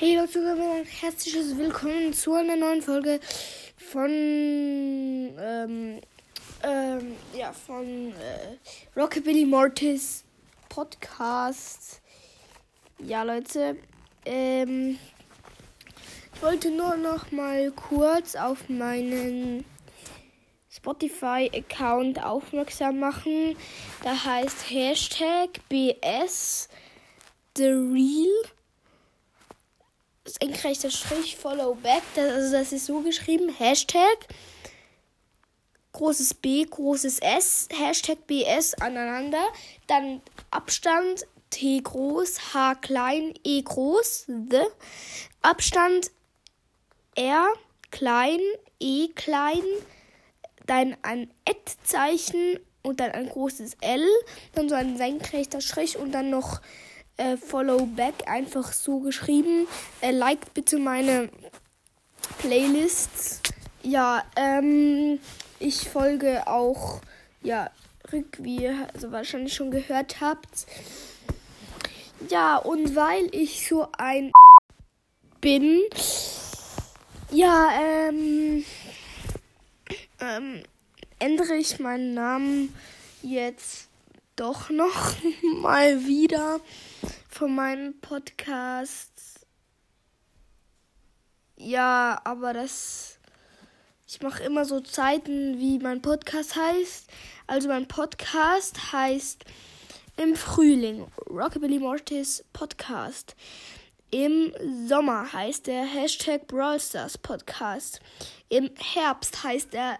Hey Leute, ein herzliches Willkommen zu einer neuen Folge von ähm, ähm, ja von äh, Rockabilly Mortis Podcast. Ja Leute, ähm, ich wollte nur noch mal kurz auf meinen Spotify-Account aufmerksam machen. Da heißt Hashtag BS The Real senkrechter Strich Follow Back. Das, also das ist so geschrieben. Hashtag großes B, großes S, Hashtag BS aneinander. Dann Abstand T groß, H klein, E groß, the. Abstand R klein, E klein, dann ein Ad-Zeichen und dann ein großes L, dann so ein senkrechter Strich und dann noch äh, Follow Back einfach so geschrieben. Äh, liked bitte meine Playlists. Ja, ähm, ich folge auch, ja, Rück, wie ihr also wahrscheinlich schon gehört habt. Ja, und weil ich so ein bin, ja, ähm, ähm, ändere ich meinen Namen jetzt doch noch mal wieder von meinem Podcast. Ja, aber das. Ich mache immer so Zeiten, wie mein Podcast heißt. Also mein Podcast heißt im Frühling Rockabilly Mortis Podcast. Im Sommer heißt der Hashtag Brawl Stars Podcast. Im Herbst heißt der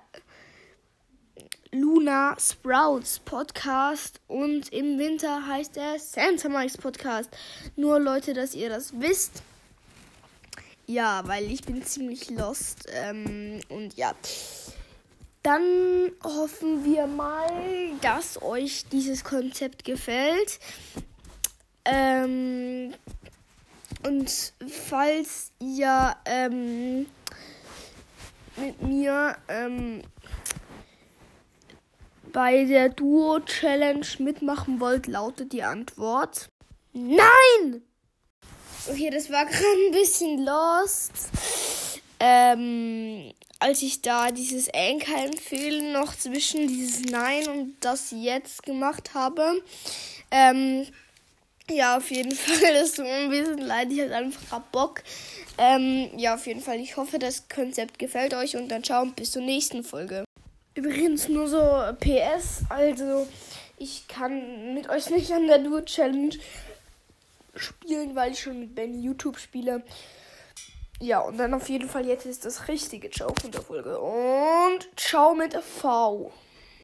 Luna Sprouts Podcast und im Winter heißt er Santa Mike's Podcast. Nur Leute, dass ihr das wisst. Ja, weil ich bin ziemlich lost. Ähm, und ja. Dann hoffen wir mal, dass euch dieses Konzept gefällt. Ähm, und falls ihr ähm, mit mir ähm, bei der Duo-Challenge mitmachen wollt, lautet die Antwort Nein! Okay, das war gerade ein bisschen lost. Ähm, als ich da dieses Anker-Empfehlen noch zwischen dieses Nein und das Jetzt gemacht habe. Ähm, ja, auf jeden Fall, das tut mir ein bisschen leid. Ich hatte einfach Bock. Ähm, ja, auf jeden Fall. Ich hoffe, das Konzept gefällt euch und dann schauen bis zur nächsten Folge. Übrigens nur so PS, also ich kann mit euch nicht an der Duo Challenge spielen, weil ich schon mit Ben YouTube spiele. Ja, und dann auf jeden Fall jetzt ist das richtige Ciao von der Folge. Und ciao mit V.